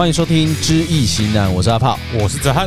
欢迎收听《知易行难》，我是阿炮，我是哲翰。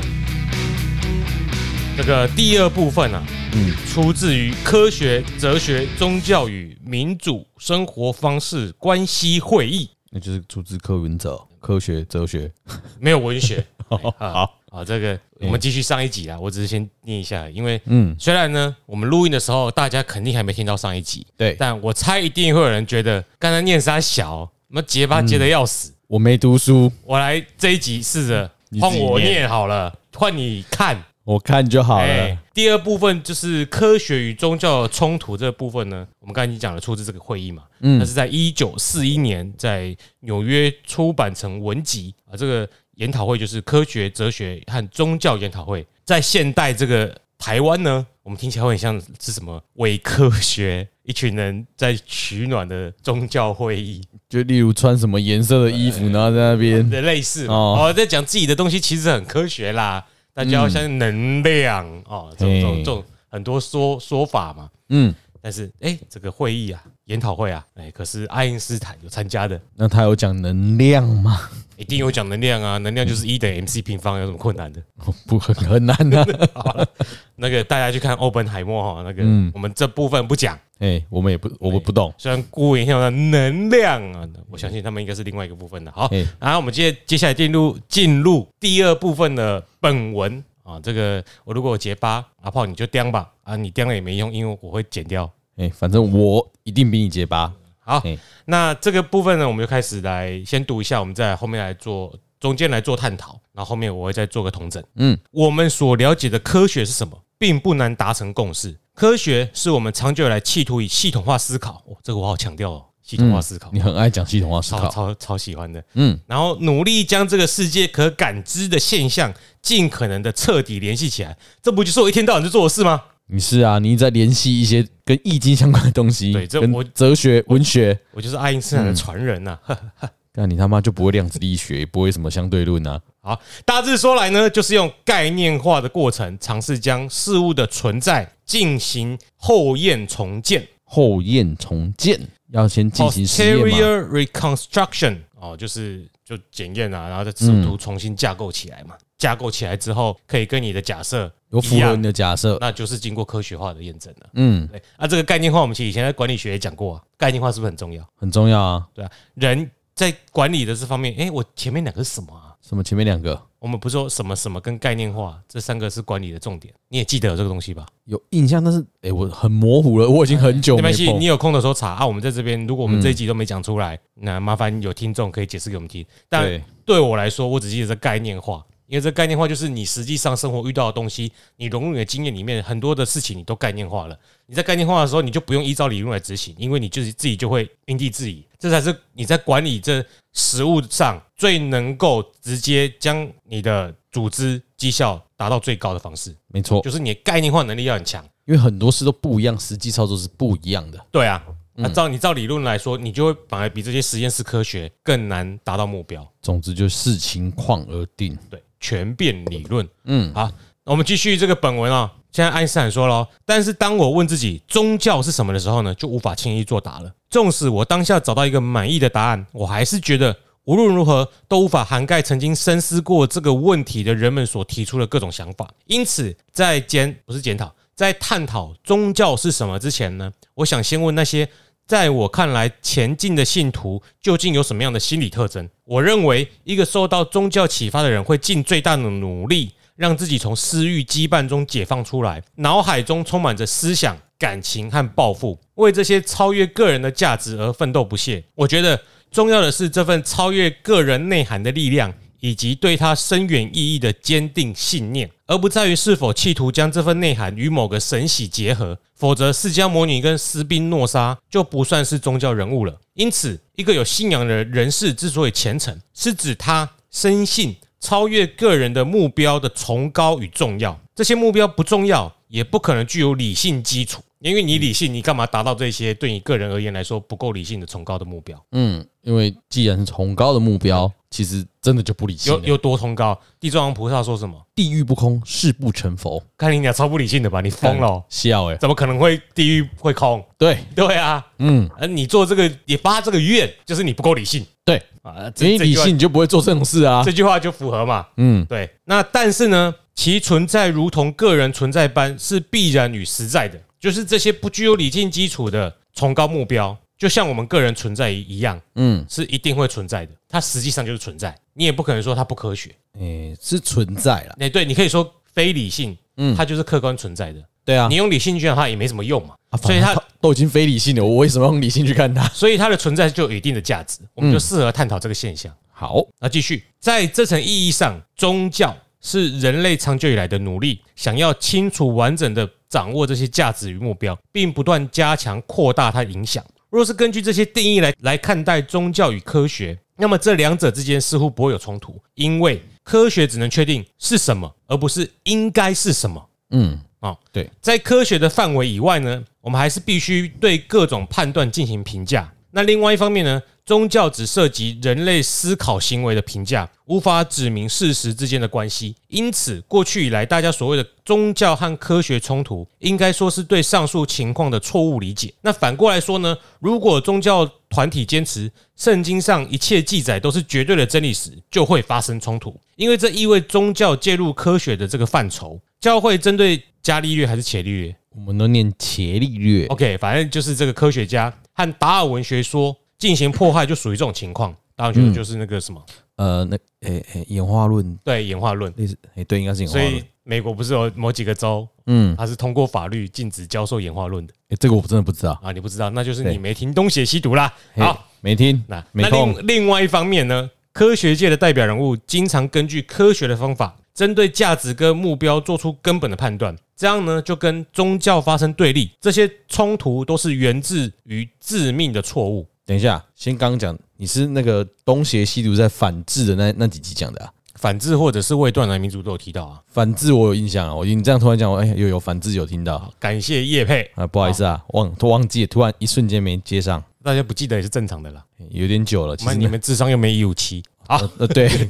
这个第二部分啊，嗯，出自于《科学、哲学、宗教与民主生活方式关系会议》，那就是出自柯文哲。科学、哲学没有文学。好好好，这个我们继续上一集啦。我只是先念一下，因为嗯，虽然呢，我们录音的时候大家肯定还没听到上一集，对，但我猜一定会有人觉得刚才念三小，什么结巴结的要死。我没读书，我来这一集试着换我念。好了，换你看，我看就好了。第二部分就是科学与宗教的冲突这个部分呢，我们刚才已经讲了出自这个会议嘛，嗯，那是在一九四一年在纽约出版成文集啊，这个研讨会就是科学、哲学和宗教研讨会，在现代这个台湾呢，我们听起来会很像是什么伪科学。一群人在取暖的宗教会议，就例如穿什么颜色的衣服，然后在那边的类似哦，在讲自己的东西，其实很科学啦。大家要相信能量哦，这种这种这种很多说说法嘛。嗯，但是哎，这个会议啊，研讨会啊，哎，可是爱因斯坦有参加的。那他有讲能量吗？一定有讲能量啊，能量就是一等于 MC 平方，有什么困难的？不很很难的。好，那个大家去看欧本海默哈，那个我们这部分不讲。哎，我们也不，我们不懂。虽然顾名思义能量啊，我相信他们应该是另外一个部分的。好，然后我们接接下来进入进入第二部分的本文啊。这个我如果结巴，阿炮你就钉吧啊，你钉了也没用，因为我会剪掉。哎，反正我一定比你结巴。好，那这个部分呢，我们就开始来先读一下，我们再后面来做中间来做探讨，然后后面我会再做个统整。嗯，我们所了解的科学是什么，并不难达成共识。科学是我们长久以来企图以系统化思考，哦，这个我好强调哦，系统化思考，你很爱讲系统化思考，超超超喜欢的，嗯，然后努力将这个世界可感知的现象尽可能的彻底联系起来，这不就是我一天到晚在做的事吗？你是啊，你在联系一些跟易经相关的东西，对，这我哲学文学，我就是爱因斯坦的传人呐，那你他妈就不会量子力学，也不会什么相对论啊。好，大致说来呢，就是用概念化的过程，尝试将事物的存在进行后验重建。后验重建要先进行实验吗？Posterior reconstruction 哦，就是就检验啊，然后再试图重新架构起来嘛。架构起来之后，可以跟你的假设有符合你的假设，那就是经过科学化的验证了。嗯，对。啊，这个概念化，我们其实以前在管理学也讲过啊，概念化是不是很重要？很重要啊，对啊。人在管理的这方面，哎，我前面两个是什么啊？什么前面两个？我们不是说什么什么跟概念化这三个是管理的重点？你也记得有这个东西吧？有印象，但是哎，我很模糊了，我已经很久没。没关系，你有空的时候查啊。我们在这边，如果我们这一集都没讲出来，那麻烦有听众可以解释给我们听。但对我来说，我只记得这概念化。因为这概念化就是你实际上生活遇到的东西，你融入你的经验里面，很多的事情你都概念化了。你在概念化的时候，你就不用依照理论来执行，因为你就是自己就会因地制宜。这才是你在管理这实物上最能够直接将你的组织绩效达到最高的方式。没错，就是你的概念化能力要很强，因为很多事都不一样，实际操作是不一样的。对啊。那照你照理论来说，你就会反而比这些实验室科学更难达到目标。总之就视情况而定。对，全变理论。嗯，好，那我们继续这个本文啊。现在爱因斯坦说了，但是当我问自己宗教是什么的时候呢，就无法轻易作答了。纵使我当下找到一个满意的答案，我还是觉得无论如何都无法涵盖曾经深思过这个问题的人们所提出的各种想法。因此，在检不是检讨。在探讨宗教是什么之前呢，我想先问那些在我看来前进的信徒究竟有什么样的心理特征？我认为，一个受到宗教启发的人会尽最大的努力，让自己从私欲羁绊中解放出来，脑海中充满着思想、感情和抱负，为这些超越个人的价值而奋斗不懈。我觉得重要的是这份超越个人内涵的力量。以及对他深远意义的坚定信念，而不在于是否企图将这份内涵与某个神喜结合。否则，释迦牟尼跟斯宾诺莎就不算是宗教人物了。因此，一个有信仰的人士之所以虔诚，是指他深信超越个人的目标的崇高与重要。这些目标不重要，也不可能具有理性基础。因为你理性，你干嘛达到这些对你个人而言来说不够理性的崇高的目标？嗯，因为既然是崇高的目标，其实真的就不理性。有有多崇高？地藏王菩萨说什么？地狱不空，誓不成佛。看你俩超不理性的吧？你疯了？笑哎！怎么可能会地狱会空？对对啊，嗯，而你做这个，也发这个愿，就是你不够理性。对，啊，因为理性你就不会做这种事啊。这句话就符合嘛。嗯，对。那但是呢，其存在如同个人存在般是必然与实在的，就是这些不具有理性基础的崇高目标，就像我们个人存在一样，嗯，是一定会存在的。它实际上就是存在，你也不可能说它不科学。诶，是存在了。诶，对，你可以说非理性，嗯，它就是客观存在的。对啊，你用理性去看它也没什么用嘛，所以它都已经非理性了，我为什么用理性去看它？所以它的存在就有一定的价值，我们就适合探讨这个现象。好，那继续，在这层意义上，宗教是人类长久以来的努力，想要清楚完整的掌握这些价值与目标，并不断加强扩大它的影响。若是根据这些定义来来看待宗教与科学，那么这两者之间似乎不会有冲突，因为科学只能确定是什么，而不是应该是什么。嗯。啊，对，在科学的范围以外呢，我们还是必须对各种判断进行评价。那另外一方面呢，宗教只涉及人类思考行为的评价，无法指明事实之间的关系。因此，过去以来大家所谓的宗教和科学冲突，应该说是对上述情况的错误理解。那反过来说呢，如果宗教团体坚持圣经上一切记载都是绝对的真理时，就会发生冲突，因为这意味宗教介入科学的这个范畴。教会针对伽利略还是伽利略？我们都念伽利略。OK，反正就是这个科学家和达尔文学说进行迫害，就属于这种情况。达尔文学就是那个什么？呃，那诶诶，演化论。对，演化论。诶，对，应该是演化论。所以美国不是有某几个州，嗯，它是通过法律禁止教授演化论的。诶，这个我真的不知道啊，你不知道，那就是你没听东邪西毒啦。好，没听。那那另另外一方面呢，科学界的代表人物经常根据科学的方法。针对价值跟目标做出根本的判断，这样呢就跟宗教发生对立，这些冲突都是源自于致命的错误。等一下，先刚讲，你是那个东邪西毒在反制的那那几集讲的啊？反制或者是未断然民族都有提到啊。反制我有印象啊，我你这样突然讲，我哎有有反制有听到，感谢叶佩啊，不好意思啊，忘都忘记，突然一瞬间没接上，大家不记得也是正常的啦，有点久了。其实你们智商又没一五七啊？呃，对。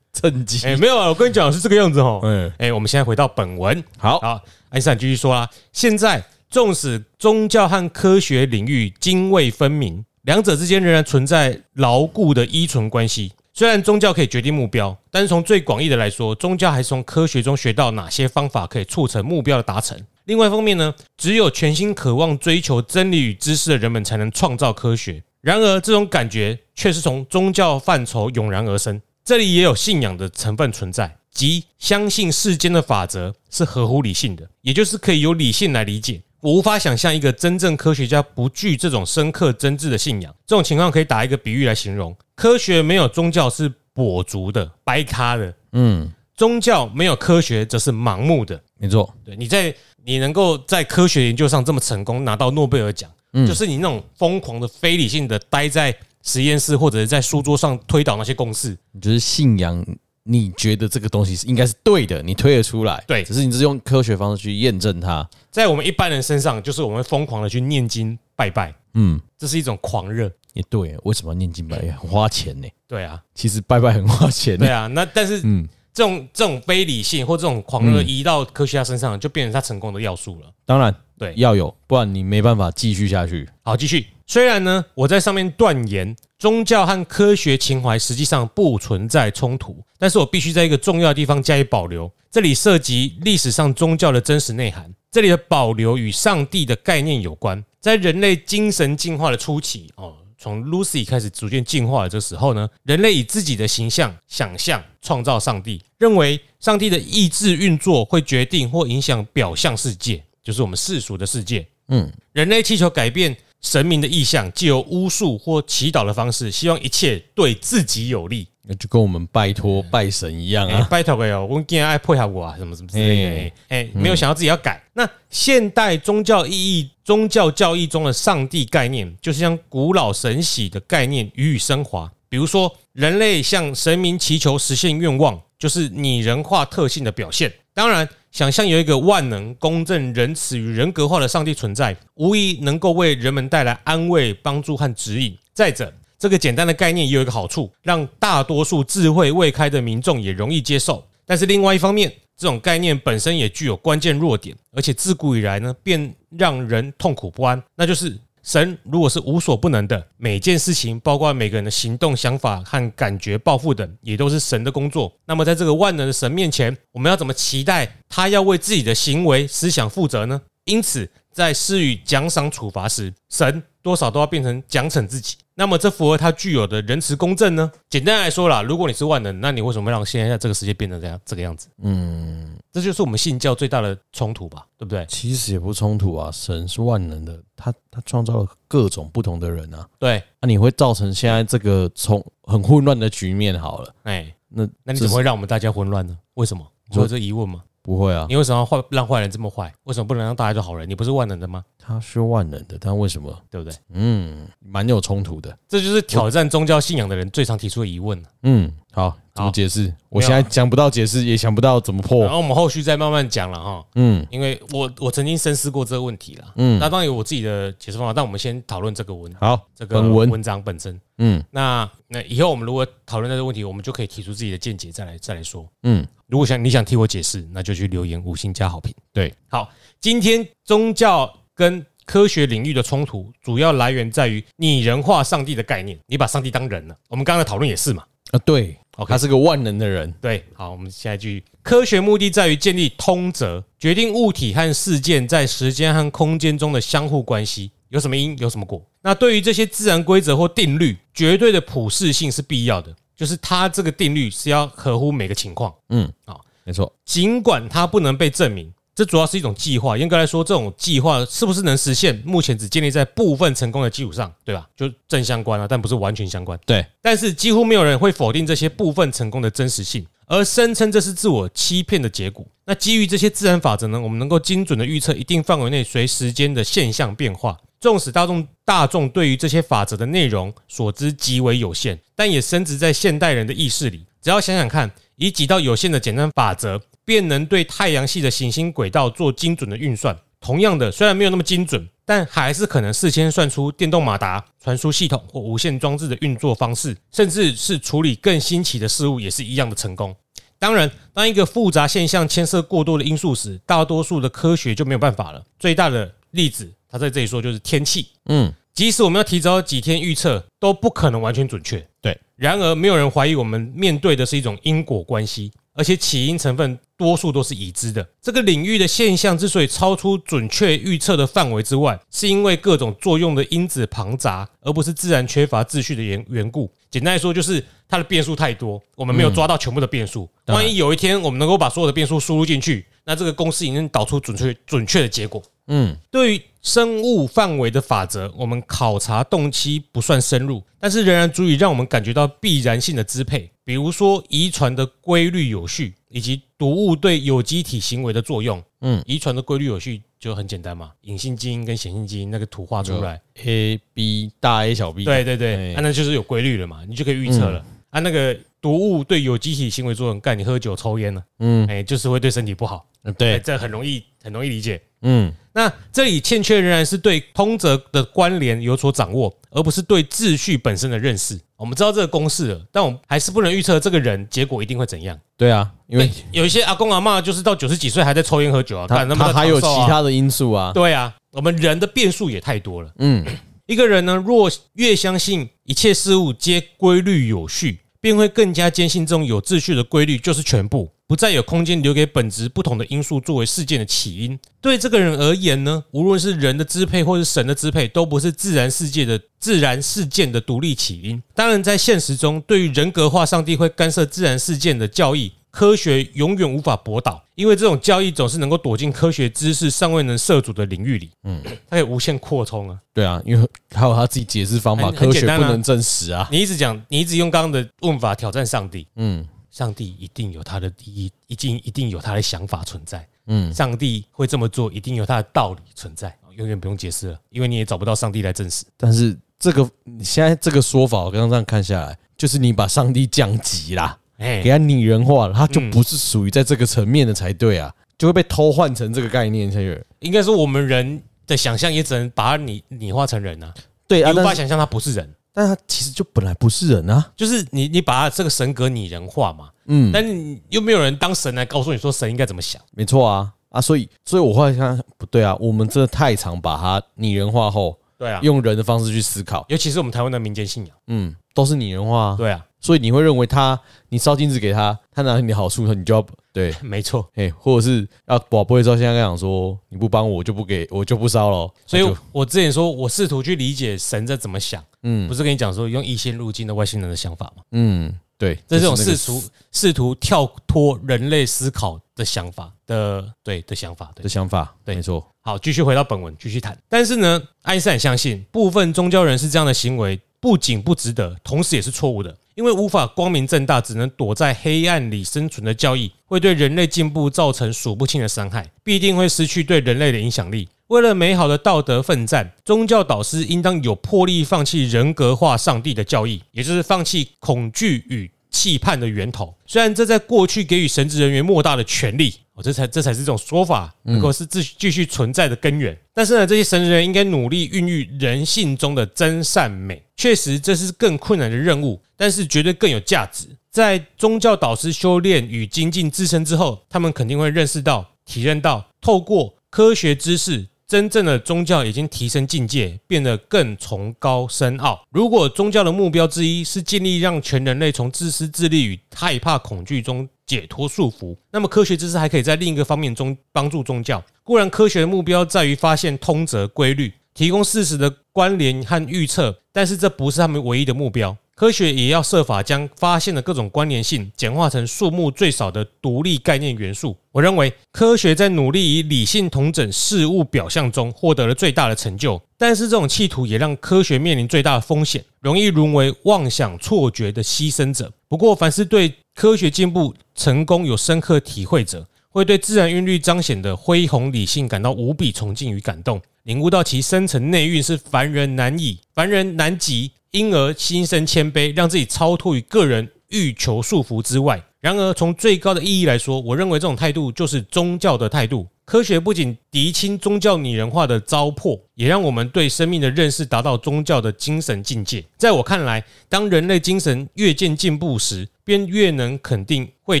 趁机哎，没有啊，我跟你讲是这个样子哈。嗯，哎，我们现在回到本文。好，好，爱因斯坦继续说啦。现在，纵使宗教和科学领域泾渭分明，两者之间仍然存在牢固的依存关系。虽然宗教可以决定目标，但是从最广义的来说，宗教还是从科学中学到哪些方法可以促成目标的达成。另外一方面呢，只有全心渴望追求真理与知识的人们，才能创造科学。然而，这种感觉却是从宗教范畴涌然而生。这里也有信仰的成分存在，即相信世间的法则是合乎理性的，也就是可以由理性来理解。我无法想象一个真正科学家不具这种深刻真挚的信仰。这种情况可以打一个比喻来形容：科学没有宗教是跛足的、白咖的，嗯，宗教没有科学则是盲目的。没错，对，你在你能够在科学研究上这么成功，拿到诺贝尔奖，就是你那种疯狂的、非理性的待在。实验室或者是在书桌上推导那些公式，你就是信仰，你觉得这个东西是应该是对的，你推得出来，对，只是你是用科学方式去验证它。在我们一般人身上，就是我们疯狂的去念经拜拜，嗯，这是一种狂热。也对，为什么要念经拜拜？很花钱呢？对啊，其实拜拜很花钱。对啊，那但是，嗯，这种这种非理性或这种狂热移到科学家身上，就变成他成功的要素了。当然，对，要有，不然你没办法继续下去。好，继续。虽然呢，我在上面断言宗教和科学情怀实际上不存在冲突，但是我必须在一个重要的地方加以保留。这里涉及历史上宗教的真实内涵。这里的保留与上帝的概念有关。在人类精神进化的初期，哦，从 Lucy 开始逐渐进化的这时候呢，人类以自己的形象想象创造上帝，认为上帝的意志运作会决定或影响表象世界，就是我们世俗的世界。嗯，人类祈求改变。神明的意向，借由巫术或祈祷的方式，希望一切对自己有利，那就跟我们拜托拜神一样啊！拜托哎，我今天爱配合我啊，什么什么之类的。哎，没有想到自己要改。那现代宗教意义、宗教教义中的上帝概念，就是将古老神喜的概念予以升华。比如说，人类向神明祈求实现愿望，就是拟人化特性的表现。当然。想象有一个万能、公正、仁慈与人格化的上帝存在，无疑能够为人们带来安慰、帮助和指引。再者，这个简单的概念也有一个好处，让大多数智慧未开的民众也容易接受。但是另外一方面，这种概念本身也具有关键弱点，而且自古以来呢，便让人痛苦不安。那就是神如果是无所不能的，每件事情，包括每个人的行动、想法和感觉、抱负等，也都是神的工作。那么，在这个万能的神面前，我们要怎么期待他要为自己的行为、思想负责呢？因此，在施予奖赏、处罚时，神多少都要变成奖惩自己。那么，这符合他具有的仁慈公正呢？简单来说啦，如果你是万能，那你为什么让现在这个世界变成这样这个样子？嗯，这就是我们信教最大的冲突吧，对不对？其实也不冲突啊，神是万能的，他他创造了各种不同的人啊。对，那你会造成现在这个从很混乱的局面。好了，哎，那那你怎么会让我们大家混乱呢？为什么？你有这疑问吗？不会啊，你为什么要坏让坏人这么坏？为什么不能让大家做好人？你不是万能的吗？他是万能的，但为什么？对不对？嗯，蛮有冲突的。这就是挑战宗教信仰的人最常提出的疑问。嗯，好，怎么解释？我现在讲不到解释，也想不到怎么破。然后我们后续再慢慢讲了哈。嗯，因为我我曾经深思过这个问题了。嗯，那当然有我自己的解释方法，但我们先讨论这个文。好，这个文文章本身。嗯，那那以后我们如果讨论这个问题，我们就可以提出自己的见解，再来再来说。嗯。如果想你想替我解释，那就去留言五星加好评。对，好，今天宗教跟科学领域的冲突，主要来源在于拟人化上帝的概念。你把上帝当人了，我们刚刚的讨论也是嘛？啊，对，他是个万能的人。对，好，我们下一句，科学目的在于建立通则，决定物体和事件在时间和空间中的相互关系，有什么因，有什么果。那对于这些自然规则或定律，绝对的普适性是必要的。就是它这个定律是要合乎每个情况，嗯，啊，没错。尽管它不能被证明，这主要是一种计划。严格来说，这种计划是不是能实现，目前只建立在部分成功的基础上，对吧？就正相关啊，但不是完全相关。对，但是几乎没有人会否定这些部分成功的真实性，而声称这是自我欺骗的结果。那基于这些自然法则呢，我们能够精准的预测一定范围内随时间的现象变化。纵使大众大众对于这些法则的内容所知极为有限，但也深植在现代人的意识里。只要想想看，以几道有限的简单法则，便能对太阳系的行星轨道做精准的运算。同样的，虽然没有那么精准，但还是可能事先算出电动马达、传输系统或无线装置的运作方式，甚至是处理更新奇的事物，也是一样的成功。当然，当一个复杂现象牵涉过多的因素时，大多数的科学就没有办法了。最大的例子。他在这里说，就是天气，嗯，即使我们要提早几天预测，都不可能完全准确。对，然而没有人怀疑我们面对的是一种因果关系，而且起因成分多数都是已知的。这个领域的现象之所以超出准确预测的范围之外，是因为各种作用的因子庞杂，而不是自然缺乏秩序的缘缘故。简单来说，就是它的变数太多，我们没有抓到全部的变数。万一有一天我们能够把所有的变数输入进去，那这个公式已经导出准确准确的结果。嗯，对于生物范围的法则，我们考察动机不算深入，但是仍然足以让我们感觉到必然性的支配。比如说，遗传的规律有序，以及毒物对有机体行为的作用。嗯，遗传的规律有序就很简单嘛，隐性基因跟显性基因那个图画出来，A B 大 A 小 B，对对对，那就是有规律了嘛，你就可以预测了。啊，那个毒物对有机体行为作用，干你喝酒抽烟了，嗯，哎，就是会对身体不好。对，这很容易很容易理解。嗯，那这里欠缺仍然是对通则的关联有所掌握，而不是对秩序本身的认识。我们知道这个公式了，但我们还是不能预测这个人结果一定会怎样。对啊，因为有一些阿公阿妈就是到九十几岁还在抽烟喝酒啊，他他还有其他的因素啊。对啊，我们人的变数也太多了。嗯，一个人呢，若越相信一切事物皆规律有序，便会更加坚信这种有秩序的规律就是全部。不再有空间留给本质不同的因素作为事件的起因。对这个人而言呢，无论是人的支配或是神的支配，都不是自然世界的自然事件的独立起因。当然，在现实中，对于人格化上帝会干涉自然事件的教义，科学永远无法驳倒，因为这种教义总是能够躲进科学知识尚未能涉足的领域里。嗯，它可以无限扩充啊。对啊，因为还有他自己解释方法，科学不能证实啊。你一直讲，你一直用刚刚的问法挑战上帝。嗯。上帝一定有他的第一，一定一定有他的想法存在。嗯，上帝会这么做，一定有他的道理存在，永远不用解释了，因为你也找不到上帝来证实。但是这个你现在这个说法，我刚刚这样看下来，就是你把上帝降级啦，哎，给他拟人化了，他就不是属于在这个层面的才对啊，就会被偷换成这个概念才对。应该说，我们人的想象也只能把它拟拟化成人啊，对啊，无法想象他不是人。但他其实就本来不是人啊，就是你你把他这个神格拟人化嘛，嗯，但你又没有人当神来告诉你说神应该怎么想，没错啊。啊，所以所以我后来想不对啊，我们真的太常把它拟人化后，对啊，用人的方式去思考，尤其是我们台湾的民间信仰，嗯，都是拟人化，啊。对啊，所以你会认为他，你烧金子给他，他拿你的好处，你就要对，没错，哎，或者是要宝贝之后，现在讲说你不帮我，我就不给我就不烧了。所以我之前说我试图去理解神在怎么想，嗯，不是跟你讲说用一线入境的外星人的想法吗？嗯。对，这是这种试图试图跳脱人类思考的想法的，对的想法，对的想法，对，没错。好，继续回到本文，继续谈。但是呢，爱因斯坦相信部分宗教人士这样的行为不仅不值得，同时也是错误的，因为无法光明正大，只能躲在黑暗里生存的教义，会对人类进步造成数不清的伤害，必定会失去对人类的影响力。为了美好的道德奋战，宗教导师应当有魄力放弃人格化上帝的教义，也就是放弃恐惧与期盼的源头。虽然这在过去给予神职人员莫大的权利，哦，这才这才是这种说法能够是继继续存在的根源。但是呢，这些神职人员应该努力孕育人性中的真善美。确实，这是更困难的任务，但是绝对更有价值。在宗教导师修炼与精进自身之后，他们肯定会认识到、体认到，透过科学知识。真正的宗教已经提升境界，变得更崇高深奥。如果宗教的目标之一是尽力让全人类从自私自利与害怕恐惧中解脱束缚，那么科学知识还可以在另一个方面中帮助宗教。固然，科学的目标在于发现通则规律，提供事实的关联和预测，但是这不是他们唯一的目标。科学也要设法将发现的各种关联性简化成数目最少的独立概念元素。我认为科学在努力以理性统整事物表象中获得了最大的成就，但是这种企图也让科学面临最大的风险，容易沦为妄想错觉的牺牲者。不过，凡是对科学进步成功有深刻体会者，会对自然韵律彰显的恢宏理性感到无比崇敬与感动，领悟到其深层内蕴是凡人难以、凡人难及。因而心生谦卑，让自己超脱于个人欲求束缚之外。然而，从最高的意义来说，我认为这种态度就是宗教的态度。科学不仅厘清宗教拟人化的糟粕，也让我们对生命的认识达到宗教的精神境界。在我看来，当人类精神越渐进步时，便越能肯定会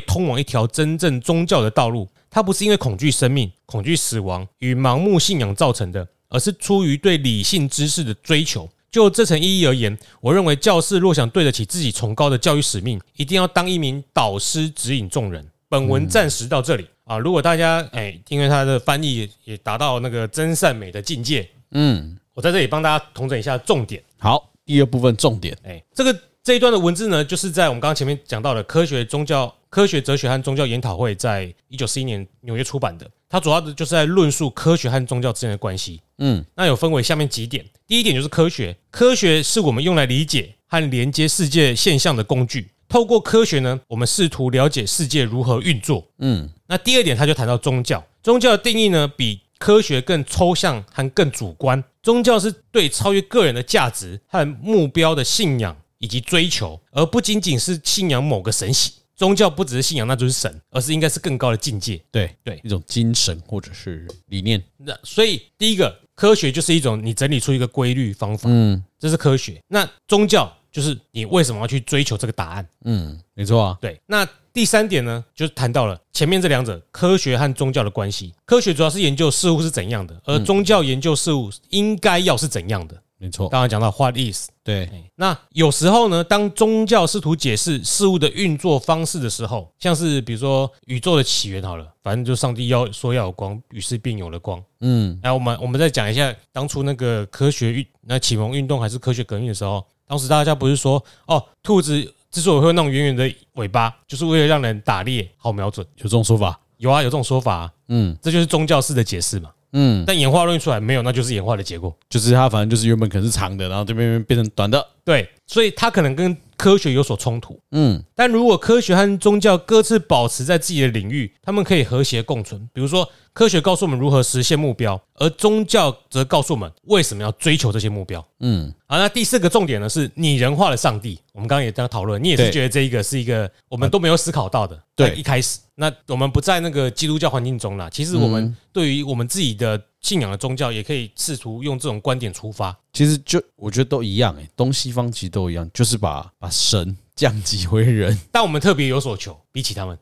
通往一条真正宗教的道路。它不是因为恐惧生命、恐惧死亡与盲目信仰造成的，而是出于对理性知识的追求。就这层意义而言，我认为教士若想对得起自己崇高的教育使命，一定要当一名导师，指引众人。本文暂时到这里啊，如果大家哎，因为他的翻译也达到那个真善美的境界，嗯，我在这里帮大家统整一下重点。好，第二部分重点，哎，这个这一段的文字呢，就是在我们刚刚前面讲到的科学宗教、科学哲学和宗教研讨会，在一九四一年纽约出版的。它主要的就是在论述科学和宗教之间的关系。嗯，那有分为下面几点。第一点就是科学，科学是我们用来理解和连接世界现象的工具。透过科学呢，我们试图了解世界如何运作。嗯，那第二点，他就谈到宗教。宗教的定义呢，比科学更抽象和更主观。宗教是对超越个人的价值和目标的信仰以及追求，而不仅仅是信仰某个神玺。宗教不只是信仰，那就是神，而是应该是更高的境界。对对，一种精神或者是理念。那所以第一个科学就是一种你整理出一个规律方法，嗯，这是科学。那宗教就是你为什么要去追求这个答案？嗯，没错啊。对。那第三点呢，就是谈到了前面这两者科学和宗教的关系。科学主要是研究事物是怎样的，而宗教研究事物应该要是怎样的。没错，刚刚讲到 what is 对，那有时候呢，当宗教试图解释事物的运作方式的时候，像是比如说宇宙的起源好了，反正就上帝要说要有光，于是便有了光。嗯，来我们我们再讲一下当初那个科学运那启蒙运动还是科学革命的时候，当时大家不是说哦，兔子之所以会那种圆圆的尾巴，就是为了让人打猎好瞄准，有这种说法？有啊，有这种说法。嗯，这就是宗教式的解释嘛。嗯，但演化论出来没有，那就是演化的结果，就是它反正就是原本可能是长的，然后这边变成短的，对，所以它可能跟科学有所冲突。嗯，但如果科学和宗教各自保持在自己的领域，他们可以和谐共存。比如说，科学告诉我们如何实现目标，而宗教则告诉我们为什么要追求这些目标。嗯，好，那第四个重点呢是拟人化的上帝。我们刚刚也在讨论，你也是觉得这一个是一个我们都没有思考到的。对，一开始，那我们不在那个基督教环境中啦。其实我们对于我们自己的信仰的宗教，也可以试图用这种观点出发。其实就我觉得都一样诶，东西方其实都一样，就是把把神降级为人，但我们特别有所求，比起他们。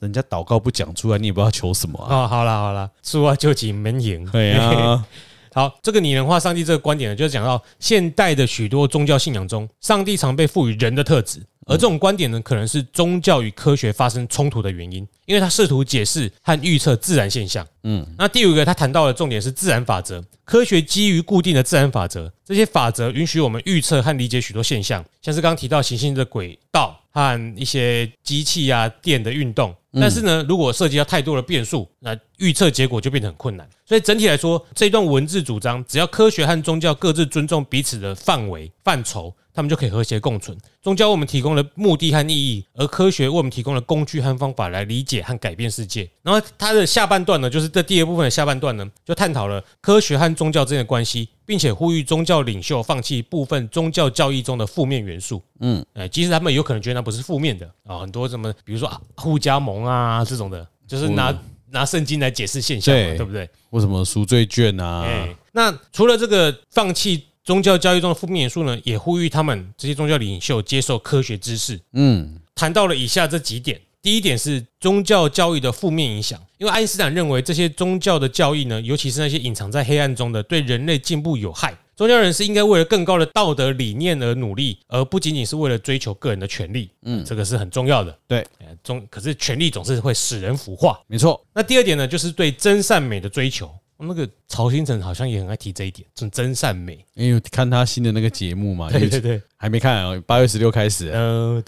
人家祷告不讲出来，你也不知道求什么啊！哦，好了好了，出啊就请门迎。对啊，好，这个拟人化上帝这个观点呢，就是讲到现代的许多宗教信仰中，上帝常被赋予人的特质。而这种观点呢，可能是宗教与科学发生冲突的原因，因为他试图解释和预测自然现象。嗯，那第五个他谈到的重点是自然法则，科学基于固定的自然法则，这些法则允许我们预测和理解许多现象，像是刚刚提到行星的轨道和一些机器啊电的运动。但是呢，如果涉及到太多的变数，那预测结果就变得很困难。所以整体来说，这段文字主张，只要科学和宗教各自尊重彼此的范围范畴。他们就可以和谐共存。宗教为我们提供了目的和意义，而科学为我们提供了工具和方法来理解和改变世界。然后它的下半段呢，就是这第二部分的下半段呢，就探讨了科学和宗教之间的关系，并且呼吁宗教领袖放弃部分宗教教义中的负面元素。嗯，哎，其实他们有可能觉得那不是负面的啊，很多什么，比如说啊互加盟啊这种的，就是拿拿圣经来解释现象，对不对？为什么赎罪券啊？哎，那除了这个放弃。宗教教育中的负面元素呢，也呼吁他们这些宗教领袖接受科学知识。嗯，谈到了以下这几点。第一点是宗教教育的负面影响，因为爱因斯坦认为这些宗教的教义呢，尤其是那些隐藏在黑暗中的，对人类进步有害。宗教人士应该为了更高的道德理念而努力，而不仅仅是为了追求个人的权利。嗯，这个是很重要的。对，中可是权力总是会使人腐化。没错。那第二点呢，就是对真善美的追求。那个曹兴诚好像也很爱提这一点，真真善美。因为看他新的那个节目嘛，对对对，还没看啊，八月十六开始。嗯，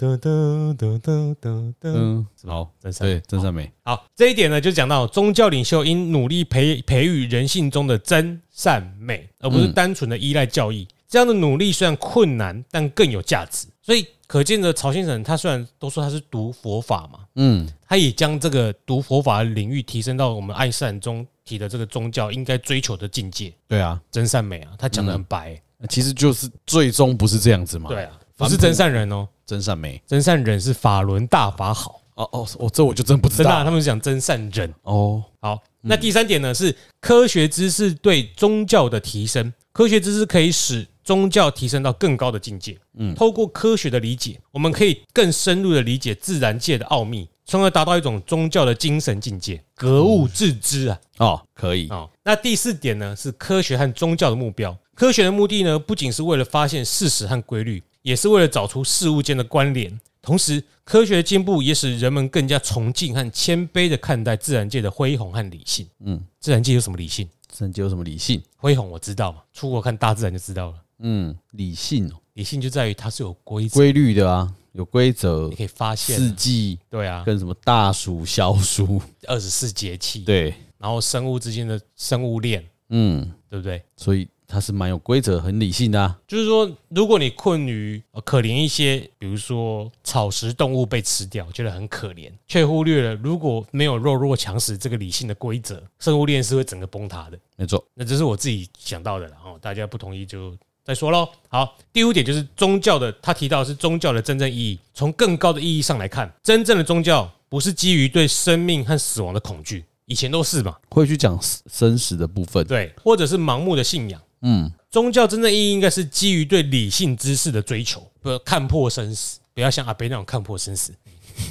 好，真善对真善美。好，这一点呢，就讲到宗教领袖应努力培培育人性中的真善美，而不是单纯的依赖教义。这样的努力虽然困难，但更有价值。所以可见的曹先生，他虽然都说他是读佛法嘛，嗯，他也将这个读佛法的领域提升到我们爱因斯坦中提的这个宗教应该追求的境界。对啊，真善美啊，他讲的很白，其实就是最终不是这样子嘛。对啊，不是真善人哦，真善美，真善人是法轮大法好。哦哦哦，这我就真不知道。他们讲真善人哦。好，那第三点呢是科学知识对宗教的提升，科学知识可以使。宗教提升到更高的境界，嗯，透过科学的理解，我们可以更深入的理解自然界的奥秘，从而达到一种宗教的精神境界，格物致知啊。哦，可以哦。那第四点呢，是科学和宗教的目标。科学的目的呢，不仅是为了发现事实和规律，也是为了找出事物间的关联。同时，科学的进步也使人们更加崇敬和谦卑的看待自然界的恢宏和理性。嗯，自然界有什么理性？自然界有什么理性？恢宏我知道嘛，出国看大自然就知道了。嗯，理性哦，理性就在于它是有规规律的啊，有规则，你可以发现。四季，对啊，跟什么大暑、小暑、二十四节气，对，然后生物之间的生物链，嗯，对不对？所以它是蛮有规则、很理性的啊。就是说，如果你困于可怜一些，比如说草食动物被吃掉，觉得很可怜，却忽略了如果没有弱肉强食这个理性的规则，生物链是会整个崩塌的。没错，那这是我自己想到的，然后大家不同意就。再说喽，好，第五点就是宗教的，他提到的是宗教的真正意义。从更高的意义上来看，真正的宗教不是基于对生命和死亡的恐惧，以前都是嘛，会去讲生死的部分，对，或者是盲目的信仰。嗯，宗教真正意义应该是基于对理性知识的追求，不要看破生死，不要像阿伯那种看破生死，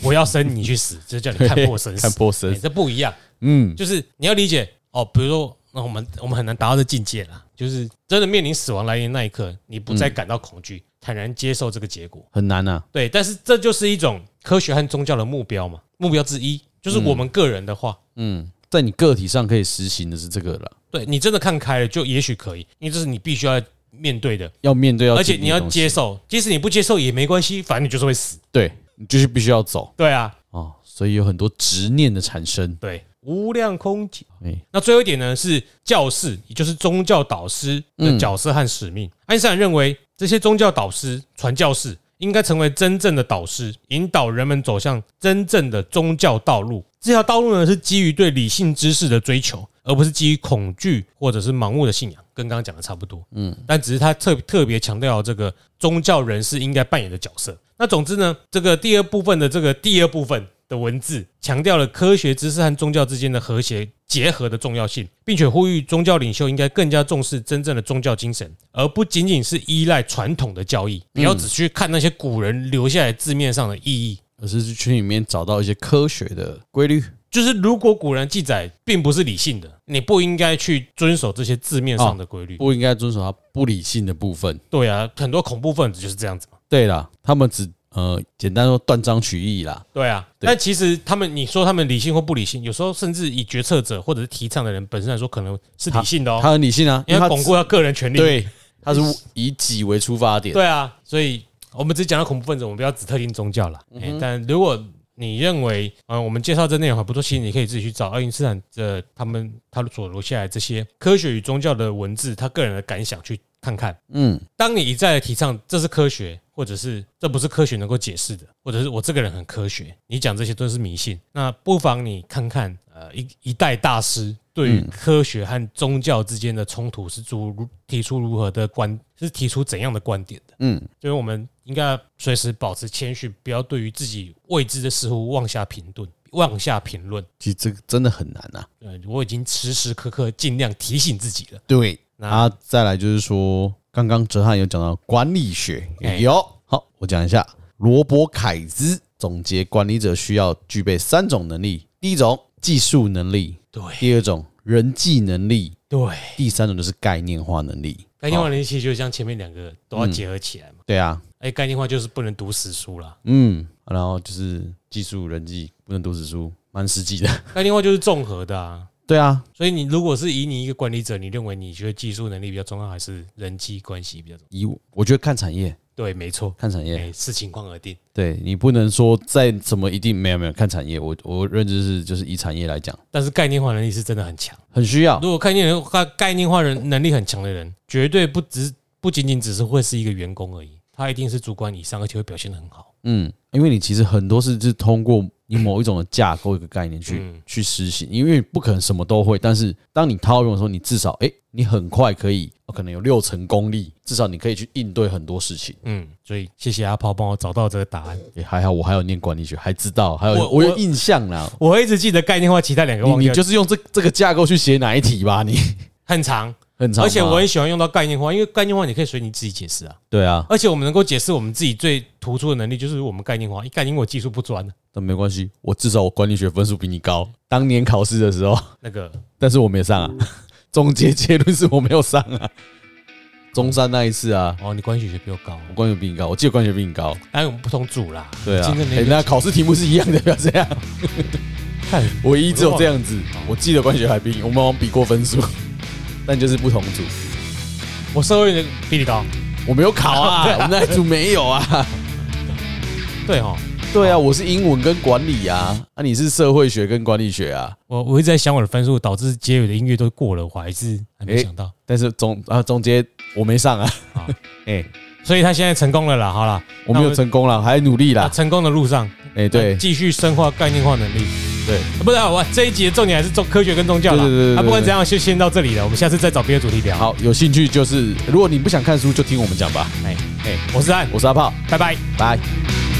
我要生你去死，这叫你看破生死，看破生死，这不一样。嗯，就是你要理解哦，比如说。那我们我们很难达到这境界了，就是真的面临死亡来临那一刻，你不再感到恐惧，坦然接受这个结果，很难啊。对，但是这就是一种科学和宗教的目标嘛，目标之一就是我们个人的话，嗯，在你个体上可以实行的是这个了。对，你真的看开了，就也许可以，因为这是你必须要面对的，要面对，而且你要接受，即使你不接受也没关系，反正你就是会死。对，你就是必须要走。对啊，哦，所以有很多执念的产生。对。无量空劫。那最后一点呢，是教士，也就是宗教导师的角色和使命。爱因斯坦认为，这些宗教导师、传教士应该成为真正的导师，引导人们走向真正的宗教道路。这条道路呢，是基于对理性知识的追求，而不是基于恐惧或者是盲目的信仰。跟刚刚讲的差不多，嗯，但只是他特特别强调这个宗教人士应该扮演的角色。那总之呢，这个第二部分的这个第二部分。的文字强调了科学知识和宗教之间的和谐结合的重要性，并且呼吁宗教领袖应该更加重视真正的宗教精神，而不仅仅是依赖传统的教义。不要只去看那些古人留下来字面上的意义，而是去里面找到一些科学的规律。就是如果古人记载并不是理性的，你不应该去遵守这些字面上的规律，不应该遵守它不理性的部分。对啊，很多恐怖分子就是这样子嘛。对啦，他们只呃简单说断章取义啦。对啊，但其实他们你说他们理性或不理性，有时候甚至以决策者或者是提倡的人本身来说，可能是理性的哦。他很理性啊，因为巩固他个人权利。对，他是以己为出发点。对啊，所以我们只讲到恐怖分子，我们不要指特定宗教了。但如果你认为，嗯，我们介绍这内容还不错，其实你可以自己去找爱因斯坦的他们他所留下来这些科学与宗教的文字，他个人的感想去看看。嗯，当你一再的提倡这是科学，或者是这不是科学能够解释的，或者是我这个人很科学，你讲这些都是迷信，那不妨你看看，呃，一一代大师对于科学和宗教之间的冲突是如提出如何的观，是提出怎样的观点的？嗯，所以我们。应该随时保持谦逊，不要对于自己未知的事物妄下评论。妄下评论，其实这个真的很难啊。对，我已经时时刻刻尽量提醒自己了。对，那再来就是说，刚刚哲瀚有讲到管理学，有好，我讲一下。罗伯凯兹总结，管理者需要具备三种能力：第一种技术能力，对；第二种人际能力，对；第三种就是概念化能力。概念化能力其实就像前面两个都要结合起来嘛。对啊。哎，概念化就是不能读死书啦。嗯，然后就是技术人际不能读死书，蛮实际的。概念化就是综合的啊。对啊，所以你如果是以你一个管理者，你认为你觉得技术能力比较重要，还是人际关系比较重要？以我觉得看产业，对，没错，看产业，视情况而定。对，你不能说在什么一定没有没有看产业，我我认知是就是以产业来讲，但是概念化能力是真的很强，很需要。如果概念人概念化人能力很强的人，绝对不只不仅仅只是会是一个员工而已。他一定是主管以上，而且会表现得很好。嗯，因为你其实很多事是通过你某一种的架构一个概念去去实行，因为不可能什么都会。但是当你套用的时候，你至少哎，你很快可以，可能有六成功力，至少你可以去应对很多事情。嗯，所以谢谢阿炮帮我找到这个答案。也还好，我还有念管理学，还知道，还有我我有印象啦。我一直记得概念化，其他两个忘记。你就是用这这个架构去写哪一题吧？你很长。而且我很喜欢用到概念化，因为概念化你可以随你自己解释啊。对啊，而且我们能够解释我们自己最突出的能力，就是我们概念化。一概念我技术不专，但没关系，我至少我管理学分数比你高。当年考试的时候，那个，但是我没上啊。总结结论是我没有上啊。中山那一次啊，哦，你管理学比我高，我管理学比你高，我记得管理学比你高。哎，我们不同组啦。对啊，那考试题目是一样的，不要这样。看，唯一只有这样子，我记得管理学还比你，我们比过分数，但就是不同组。我社会比你高，我没有考啊，我们那组没有啊。对哈，对啊，我是英文跟管理啊，啊你是社会学跟管理学啊。我我一直在想我的分数，导致结尾的音乐都过了，我还是还没想到。但是总啊总结我没上啊，哎，所以他现在成功了啦，好啦，我没有成功了，还努力啦，成功的路上，哎，对，继续深化概念化能力。对，不是我这一集的重点还是重科学跟宗教了。对对对，啊，不管怎样，就先到这里了。我们下次再找别的主题聊。好，有兴趣就是，如果你不想看书，就听我们讲吧。哎哎，我是安，我是阿炮，拜拜，拜。